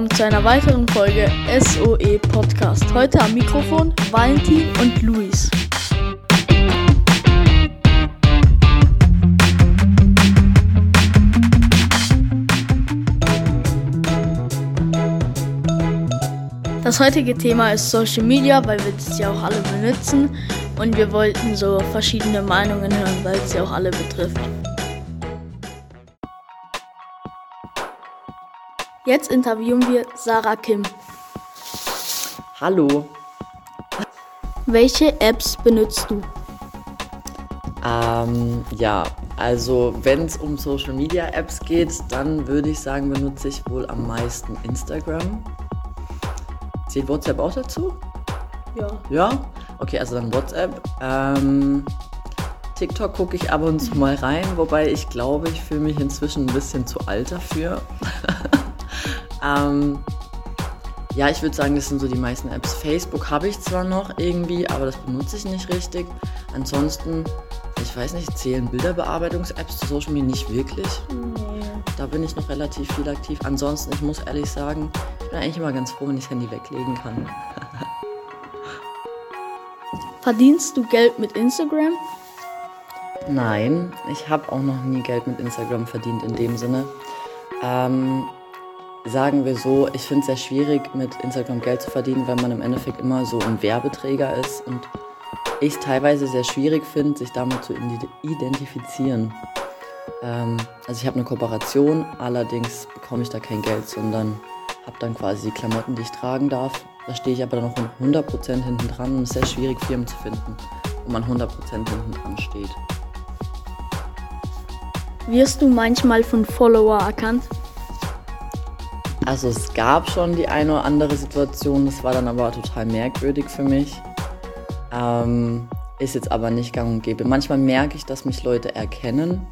willkommen zu einer weiteren Folge SOE Podcast. Heute am Mikrofon Valentin und Luis. Das heutige Thema ist Social Media, weil wir das ja auch alle benutzen und wir wollten so verschiedene Meinungen hören, weil es ja auch alle betrifft. Jetzt interviewen wir Sarah Kim. Hallo. Welche Apps benutzt du? Ähm, ja, also wenn es um Social Media Apps geht, dann würde ich sagen, benutze ich wohl am meisten Instagram. Zählt WhatsApp auch dazu? Ja. Ja? Okay, also dann WhatsApp. Ähm, TikTok gucke ich ab und zu mal rein, wobei ich glaube, ich fühle mich inzwischen ein bisschen zu alt dafür. Ähm, ja, ich würde sagen, das sind so die meisten Apps. Facebook habe ich zwar noch irgendwie, aber das benutze ich nicht richtig. Ansonsten, ich weiß nicht, zählen Bilderbearbeitungs-Apps zu Social Media nicht wirklich. Nee. Da bin ich noch relativ viel aktiv. Ansonsten, ich muss ehrlich sagen, ich bin eigentlich immer ganz froh, wenn ich das Handy weglegen kann. Verdienst du Geld mit Instagram? Nein, ich habe auch noch nie Geld mit Instagram verdient in dem Sinne. Ähm, sagen wir so, ich finde es sehr schwierig, mit Instagram Geld zu verdienen, weil man im Endeffekt immer so ein Werbeträger ist und ich es teilweise sehr schwierig finde, sich damit zu identifizieren. Ähm, also ich habe eine Kooperation, allerdings bekomme ich da kein Geld, sondern habe dann quasi die Klamotten, die ich tragen darf. Da stehe ich aber dann noch 100% hinten dran und es ist sehr schwierig, Firmen zu finden, wo man 100% hinten dran steht. Wirst du manchmal von Follower erkannt? Also es gab schon die eine oder andere Situation, das war dann aber total merkwürdig für mich. Ähm, ist jetzt aber nicht gang und gäbe. Manchmal merke ich, dass mich Leute erkennen.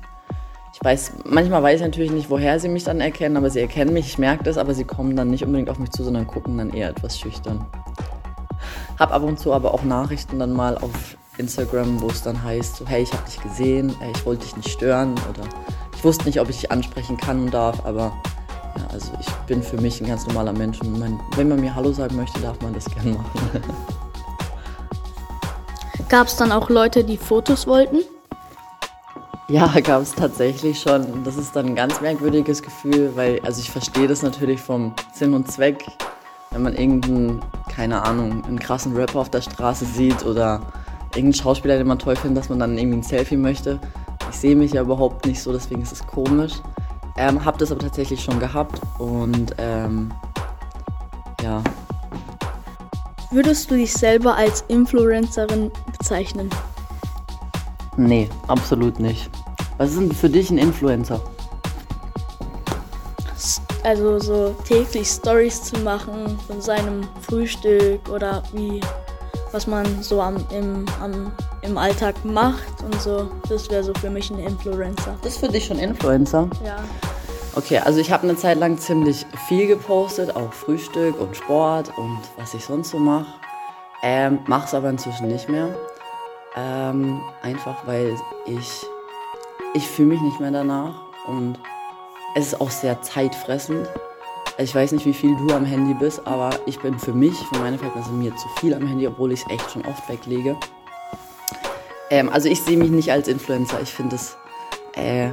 Ich weiß, manchmal weiß ich natürlich nicht, woher sie mich dann erkennen, aber sie erkennen mich, ich merke das, aber sie kommen dann nicht unbedingt auf mich zu, sondern gucken dann eher etwas schüchtern. Hab ab und zu aber auch Nachrichten dann mal auf Instagram, wo es dann heißt, so, hey, ich habe dich gesehen, ich wollte dich nicht stören oder ich wusste nicht, ob ich dich ansprechen kann und darf, aber ja, also ich bin für mich ein ganz normaler Mensch und mein, wenn man mir Hallo sagen möchte, darf man das gerne machen. Gab es dann auch Leute, die Fotos wollten? Ja, gab es tatsächlich schon. Das ist dann ein ganz merkwürdiges Gefühl, weil, also ich verstehe das natürlich vom Sinn und Zweck, wenn man irgendeinen, keine Ahnung, einen krassen Rapper auf der Straße sieht oder irgendeinen Schauspieler, den man toll findet, dass man dann irgendwie ein Selfie möchte. Ich sehe mich ja überhaupt nicht so, deswegen ist es komisch. Ähm, hab das aber tatsächlich schon gehabt und ähm, ja. Würdest du dich selber als Influencerin bezeichnen? Nee, absolut nicht. Was ist denn für dich ein Influencer? Also so täglich Stories zu machen von seinem Frühstück oder wie was man so am, im, am, im Alltag macht und so. Das wäre so für mich ein Influencer. Das ist für dich schon Influencer? Ja. Okay, also ich habe eine Zeit lang ziemlich viel gepostet, auch Frühstück und Sport und was ich sonst so mache. Ähm, mache es aber inzwischen nicht mehr. Ähm, einfach weil ich, ich fühle mich nicht mehr danach und es ist auch sehr zeitfressend. Ich weiß nicht, wie viel du am Handy bist, aber ich bin für mich, für meine Verhältnisse, mir zu viel am Handy, obwohl ich es echt schon oft weglege. Ähm, also ich sehe mich nicht als Influencer. Ich finde es, äh,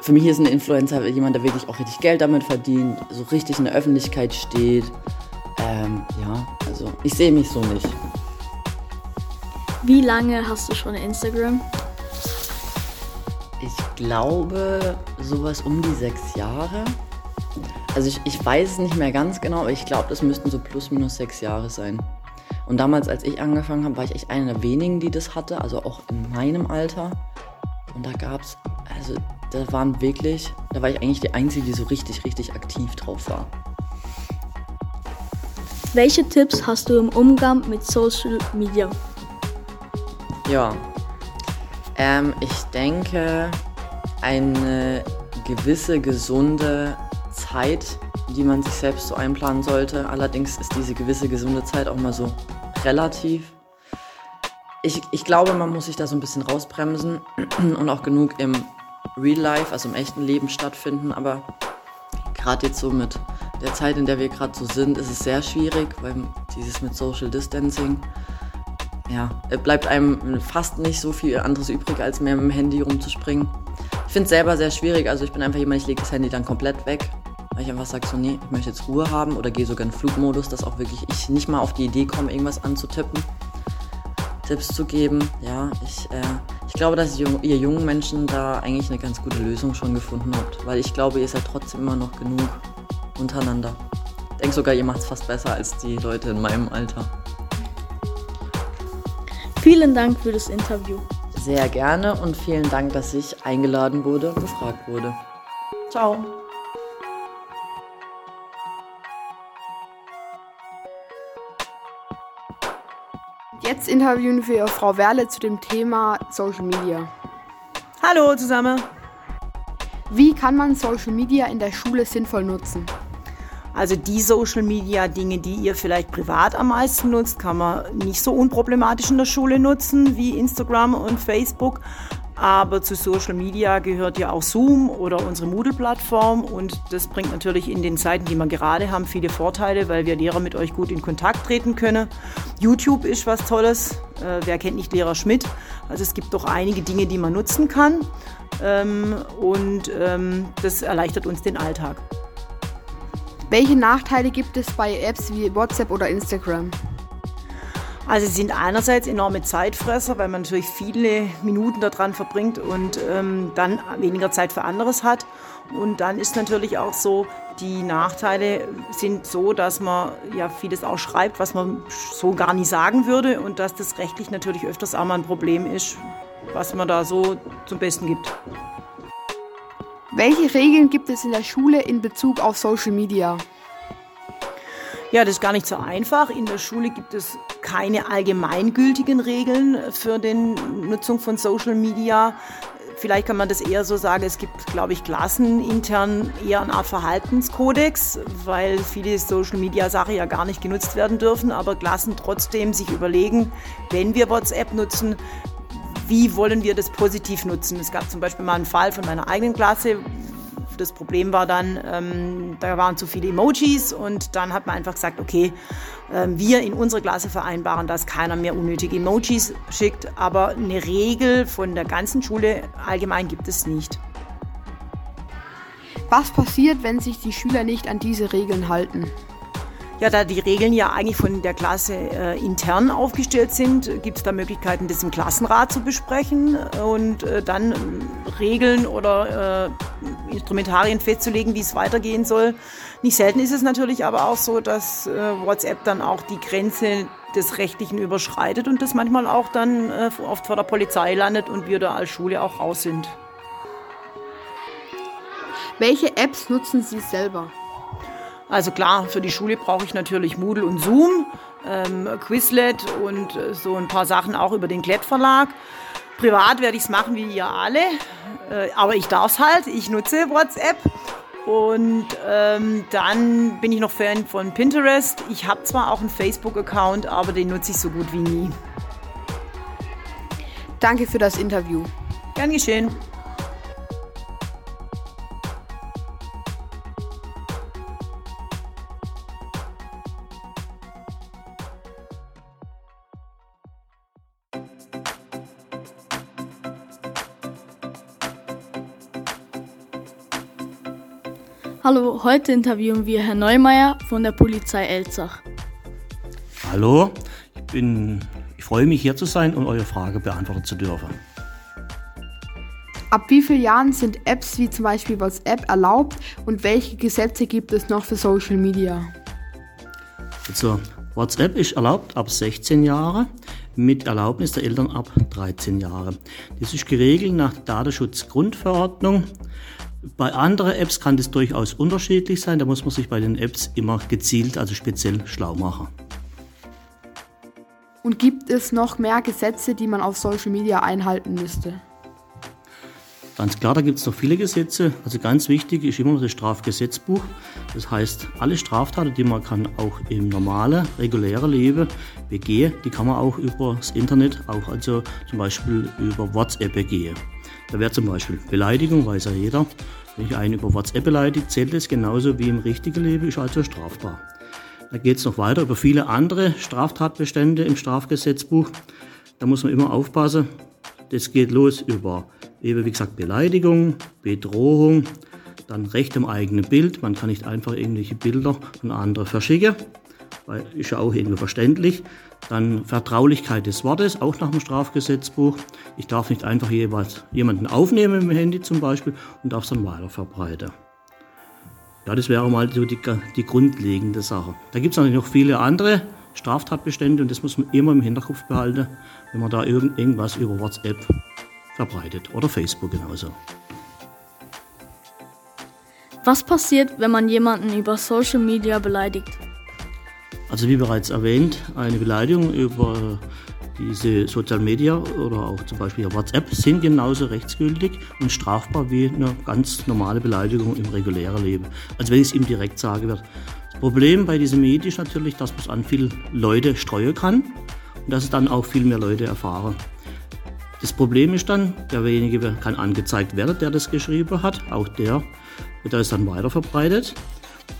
für mich ist ein Influencer jemand, der wirklich auch richtig Geld damit verdient, so richtig in der Öffentlichkeit steht. Ähm, ja, also ich sehe mich so nicht. Wie lange hast du schon Instagram? Ich glaube, sowas um die sechs Jahre. Also ich, ich weiß es nicht mehr ganz genau, aber ich glaube, das müssten so plus minus sechs Jahre sein. Und damals, als ich angefangen habe, war ich echt einer der wenigen, die das hatte, also auch in meinem Alter. Und da gab es, also da waren wirklich, da war ich eigentlich die Einzige, die so richtig, richtig aktiv drauf war. Welche Tipps hast du im Umgang mit Social Media? Ja, ähm, ich denke, eine gewisse gesunde Zeit, die man sich selbst so einplanen sollte. Allerdings ist diese gewisse gesunde Zeit auch mal so relativ. Ich, ich glaube, man muss sich da so ein bisschen rausbremsen und auch genug im Real Life, also im echten Leben stattfinden. Aber gerade jetzt so mit der Zeit, in der wir gerade so sind, ist es sehr schwierig, weil dieses mit Social Distancing, ja, bleibt einem fast nicht so viel anderes übrig, als mehr mit dem Handy rumzuspringen. Ich finde es selber sehr schwierig, also ich bin einfach jemand, ich lege das Handy dann komplett weg, weil ich einfach sage so, nee, ich möchte jetzt Ruhe haben oder gehe sogar in Flugmodus, dass auch wirklich ich nicht mal auf die Idee komme, irgendwas anzutippen, Tipps zu geben. Ja, ich, äh, glaube, dass ihr, ihr jungen Menschen da eigentlich eine ganz gute Lösung schon gefunden habt, weil ich glaube, ihr seid trotzdem immer noch genug untereinander. Ich denke sogar, ihr macht es fast besser als die Leute in meinem Alter. Vielen Dank für das Interview. Sehr gerne und vielen Dank, dass ich eingeladen wurde und gefragt wurde. Ciao. Jetzt interviewen wir Frau Werle zu dem Thema Social Media. Hallo zusammen. Wie kann man Social Media in der Schule sinnvoll nutzen? Also die Social Media Dinge, die ihr vielleicht privat am meisten nutzt, kann man nicht so unproblematisch in der Schule nutzen wie Instagram und Facebook. Aber zu Social Media gehört ja auch Zoom oder unsere Moodle-Plattform und das bringt natürlich in den Zeiten, die wir gerade haben, viele Vorteile, weil wir Lehrer mit euch gut in Kontakt treten können. YouTube ist was Tolles. Äh, wer kennt nicht Lehrer Schmidt? Also es gibt doch einige Dinge, die man nutzen kann ähm, und ähm, das erleichtert uns den Alltag. Welche Nachteile gibt es bei Apps wie WhatsApp oder Instagram? Also sie sind einerseits enorme Zeitfresser, weil man natürlich viele Minuten daran verbringt und ähm, dann weniger Zeit für anderes hat. Und dann ist natürlich auch so, die Nachteile sind so, dass man ja vieles auch schreibt, was man so gar nie sagen würde und dass das rechtlich natürlich öfters auch mal ein Problem ist, was man da so zum Besten gibt. Welche Regeln gibt es in der Schule in Bezug auf Social Media? Ja, das ist gar nicht so einfach. In der Schule gibt es keine allgemeingültigen Regeln für die Nutzung von Social Media. Vielleicht kann man das eher so sagen, es gibt, glaube ich, klassenintern eher eine Art Verhaltenskodex, weil viele Social-Media-Sachen ja gar nicht genutzt werden dürfen, aber Klassen trotzdem sich überlegen, wenn wir WhatsApp nutzen, wie wollen wir das positiv nutzen. Es gab zum Beispiel mal einen Fall von meiner eigenen Klasse. Das Problem war dann, ähm, da waren zu viele Emojis und dann hat man einfach gesagt, okay, äh, wir in unserer Klasse vereinbaren, dass keiner mehr unnötige Emojis schickt, aber eine Regel von der ganzen Schule allgemein gibt es nicht. Was passiert, wenn sich die Schüler nicht an diese Regeln halten? Ja, da die Regeln ja eigentlich von der Klasse äh, intern aufgestellt sind, gibt es da Möglichkeiten, das im Klassenrat zu besprechen und äh, dann Regeln oder äh, Instrumentarien festzulegen, wie es weitergehen soll. Nicht selten ist es natürlich aber auch so, dass äh, WhatsApp dann auch die Grenze des Rechtlichen überschreitet und das manchmal auch dann äh, oft vor der Polizei landet und wir da als Schule auch raus sind. Welche Apps nutzen Sie selber? Also klar, für die Schule brauche ich natürlich Moodle und Zoom, ähm, Quizlet und äh, so ein paar Sachen auch über den Klett Verlag. Privat werde ich es machen wie ihr alle, äh, aber ich darf es halt. Ich nutze WhatsApp und ähm, dann bin ich noch Fan von Pinterest. Ich habe zwar auch einen Facebook-Account, aber den nutze ich so gut wie nie. Danke für das Interview. Gern geschehen. Hallo, heute interviewen wir Herrn Neumeier von der Polizei Elzach. Hallo, ich, bin, ich freue mich hier zu sein und eure Frage beantworten zu dürfen. Ab wie vielen Jahren sind Apps wie zum Beispiel WhatsApp erlaubt und welche Gesetze gibt es noch für Social Media? Also, WhatsApp ist erlaubt ab 16 Jahre, mit Erlaubnis der Eltern ab 13 Jahre. Das ist geregelt nach der Datenschutzgrundverordnung. Bei anderen Apps kann das durchaus unterschiedlich sein. Da muss man sich bei den Apps immer gezielt, also speziell schlau machen. Und gibt es noch mehr Gesetze, die man auf Social Media einhalten müsste? Ganz klar, da gibt es noch viele Gesetze. Also ganz wichtig ist immer das Strafgesetzbuch. Das heißt, alle Straftaten, die man kann auch im normalen, regulären Leben begehen, die kann man auch über das Internet, auch also zum Beispiel über WhatsApp begehen. Da wäre zum Beispiel Beleidigung, weiß ja jeder, Wenn ich einen über WhatsApp beleidigt, zählt es genauso wie im richtigen Leben, ist also strafbar. Da geht es noch weiter über viele andere Straftatbestände im Strafgesetzbuch. Da muss man immer aufpassen. Das geht los über, eben wie gesagt, Beleidigung, Bedrohung, dann Recht am eigenen Bild. Man kann nicht einfach irgendwelche Bilder von anderen verschicken, ist ja auch irgendwie verständlich. Dann Vertraulichkeit des Wortes, auch nach dem Strafgesetzbuch. Ich darf nicht einfach jeweils jemanden aufnehmen dem Handy zum Beispiel und darf es dann weiter verbreiten. Ja, das wäre mal so die, die grundlegende Sache. Da gibt es natürlich noch viele andere Straftatbestände und das muss man immer im Hinterkopf behalten, wenn man da irgend, irgendwas über WhatsApp verbreitet oder Facebook genauso. Was passiert, wenn man jemanden über Social Media beleidigt? Also wie bereits erwähnt, eine Beleidigung über diese Social Media oder auch zum Beispiel WhatsApp sind genauso rechtsgültig und strafbar wie eine ganz normale Beleidigung im regulären Leben. Also wenn ich es ihm direkt sage wird. Das Problem bei diesem Medien ist natürlich, dass man es an viele Leute streuen kann und dass es dann auch viel mehr Leute erfahren. Das Problem ist dann, derjenige kann angezeigt werden, der das geschrieben hat. Auch der wird das dann weiter verbreitet.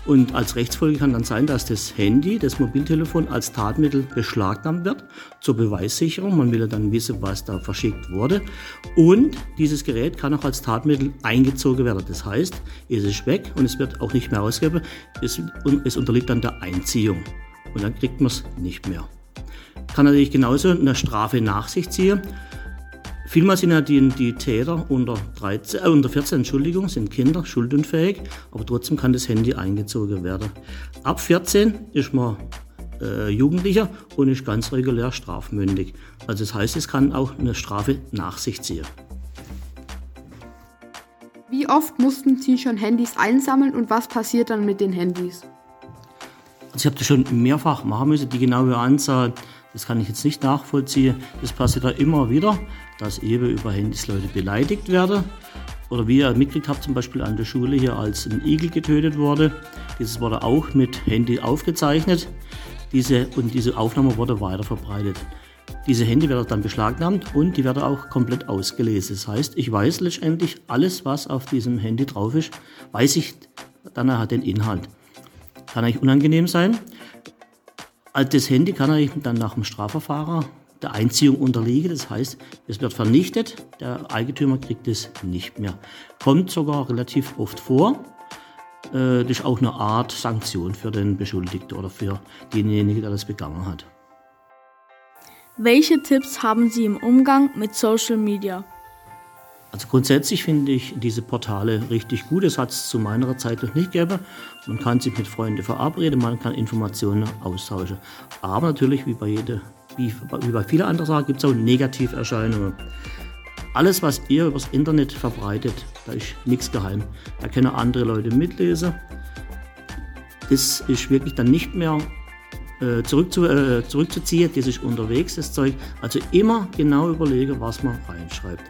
Und als Rechtsfolge kann dann sein, dass das Handy, das Mobiltelefon als Tatmittel beschlagnahmt wird zur Beweissicherung. Man will ja dann wissen, was da verschickt wurde. Und dieses Gerät kann auch als Tatmittel eingezogen werden. Das heißt, es ist weg und es wird auch nicht mehr ausgegeben. Es, es unterliegt dann der Einziehung. Und dann kriegt man es nicht mehr. Kann natürlich genauso eine Strafe nach sich ziehen. Vielmal sind ja die, die Täter unter, 13, äh, unter 14 Entschuldigung, sind Kinder schuldunfähig, aber trotzdem kann das Handy eingezogen werden. Ab 14 ist man äh, Jugendlicher und ist ganz regulär strafmündig. Also das heißt, es kann auch eine Strafe nach sich ziehen. Wie oft mussten Sie schon Handys einsammeln und was passiert dann mit den Handys? Also ich habe das schon mehrfach machen müssen, die genaue Anzahl, das kann ich jetzt nicht nachvollziehen. Das passiert da immer wieder dass eben über Handys Leute beleidigt werden. Oder wie ihr mitgekriegt habt, zum Beispiel an der Schule hier, als ein Igel getötet wurde. Dieses wurde auch mit Handy aufgezeichnet. Diese, und diese Aufnahme wurde weiter verbreitet. Diese Handy werden dann beschlagnahmt und die werden auch komplett ausgelesen. Das heißt, ich weiß letztendlich alles, was auf diesem Handy drauf ist, weiß ich dann nachher den Inhalt. Kann eigentlich unangenehm sein. Das Handy kann eigentlich dann nach dem Strafverfahren der Einziehung unterliege. Das heißt, es wird vernichtet, der Eigentümer kriegt es nicht mehr. Kommt sogar relativ oft vor. Äh, das ist auch eine Art Sanktion für den Beschuldigten oder für denjenigen, der das begangen hat. Welche Tipps haben Sie im Umgang mit Social Media? Also grundsätzlich finde ich diese Portale richtig gut. Das hat es zu meiner Zeit noch nicht gegeben. Man kann sich mit Freunden verabreden, man kann Informationen austauschen. Aber natürlich, wie bei jeder wie, wie bei vielen anderen Sachen, gibt es auch Negativerscheinungen. Alles, was ihr übers Internet verbreitet, da ist nichts geheim. Da können andere Leute mitlesen. Das ist wirklich dann nicht mehr äh, zurückzu, äh, zurückzuziehen. Das ist unterwegs, das Zeug. Also immer genau überlegen, was man reinschreibt.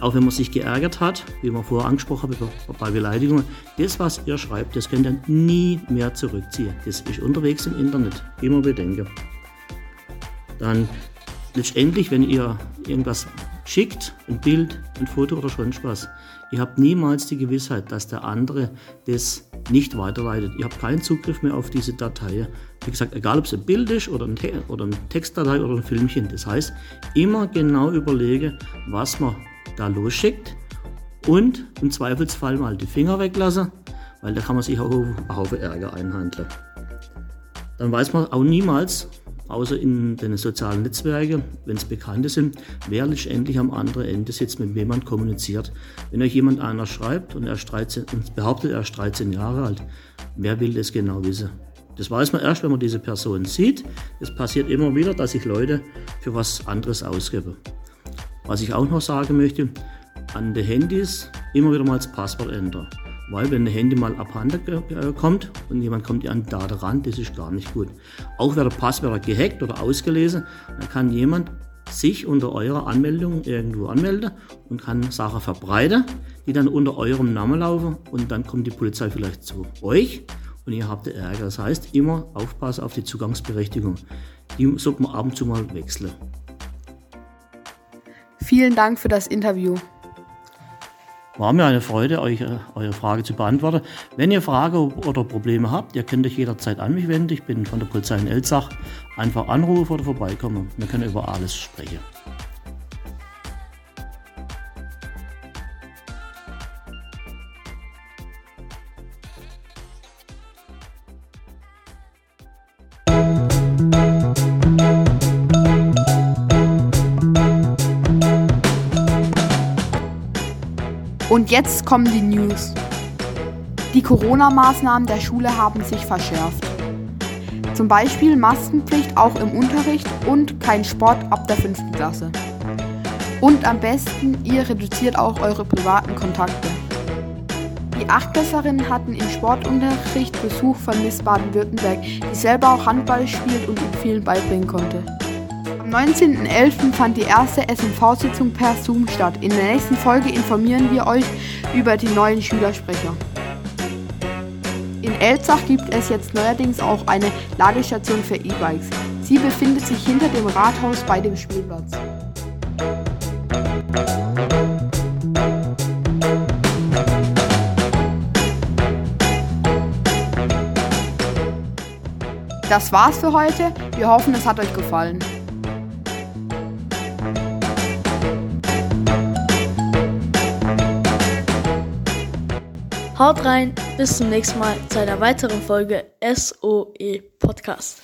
Auch wenn man sich geärgert hat, wie man vorher angesprochen hat bei Beleidigungen, das, was ihr schreibt, das könnt ihr nie mehr zurückziehen. Das ist unterwegs im Internet. Immer bedenken dann letztendlich, wenn ihr irgendwas schickt, ein Bild, ein Foto oder sonst was, ihr habt niemals die Gewissheit, dass der andere das nicht weiterleitet. Ihr habt keinen Zugriff mehr auf diese Datei. Wie gesagt, egal ob es ein Bild ist oder, ein oder eine Textdatei oder ein Filmchen. Das heißt, immer genau überlege, was man da losschickt und im Zweifelsfall mal die Finger weglassen, weil da kann man sich auch einen Haufen Ärger einhandeln. Dann weiß man auch niemals, außer in den sozialen Netzwerken, wenn es Bekannte sind, wer letztendlich am anderen Ende sitzt, mit wem man kommuniziert. Wenn euch jemand einer schreibt und er ist 13, und behauptet, er ist 13 Jahre alt, wer will das genau wissen? Das weiß man erst, wenn man diese Person sieht. Es passiert immer wieder, dass sich Leute für was anderes ausgeben. Was ich auch noch sagen möchte, an den Handys immer wieder mal das Passwort ändern. Weil wenn ein Handy mal abhanden äh, kommt und jemand kommt an Daten ran, das ist gar nicht gut. Auch wird Passwörter gehackt oder ausgelesen, dann kann jemand sich unter eurer Anmeldung irgendwo anmelden und kann Sachen verbreiten, die dann unter eurem Namen laufen und dann kommt die Polizei vielleicht zu euch und ihr habt Ärger. Das heißt, immer aufpassen auf die Zugangsberechtigung. Die sollte man ab und zu mal wechseln. Vielen Dank für das Interview. War mir eine Freude, euch äh, eure Frage zu beantworten. Wenn ihr Fragen oder Probleme habt, ihr könnt euch jederzeit an mich wenden. Ich bin von der Polizei in Elzach. Einfach anrufen oder vorbeikommen. Wir können über alles sprechen. Jetzt kommen die News. Die Corona-Maßnahmen der Schule haben sich verschärft. Zum Beispiel Maskenpflicht auch im Unterricht und kein Sport ab der 5. Klasse. Und am besten, ihr reduziert auch eure privaten Kontakte. Die Achtklässerinnen hatten im Sportunterricht Besuch von Miss Baden-Württemberg, die selber auch Handball spielt und ihnen vielen beibringen konnte. Am 19.11. fand die erste SMV-Sitzung per Zoom statt. In der nächsten Folge informieren wir euch über die neuen Schülersprecher. In Elzach gibt es jetzt neuerdings auch eine Ladestation für E-Bikes. Sie befindet sich hinter dem Rathaus bei dem Spielplatz. Das war's für heute. Wir hoffen, es hat euch gefallen. Haut rein, bis zum nächsten Mal zu einer weiteren Folge SOE Podcast.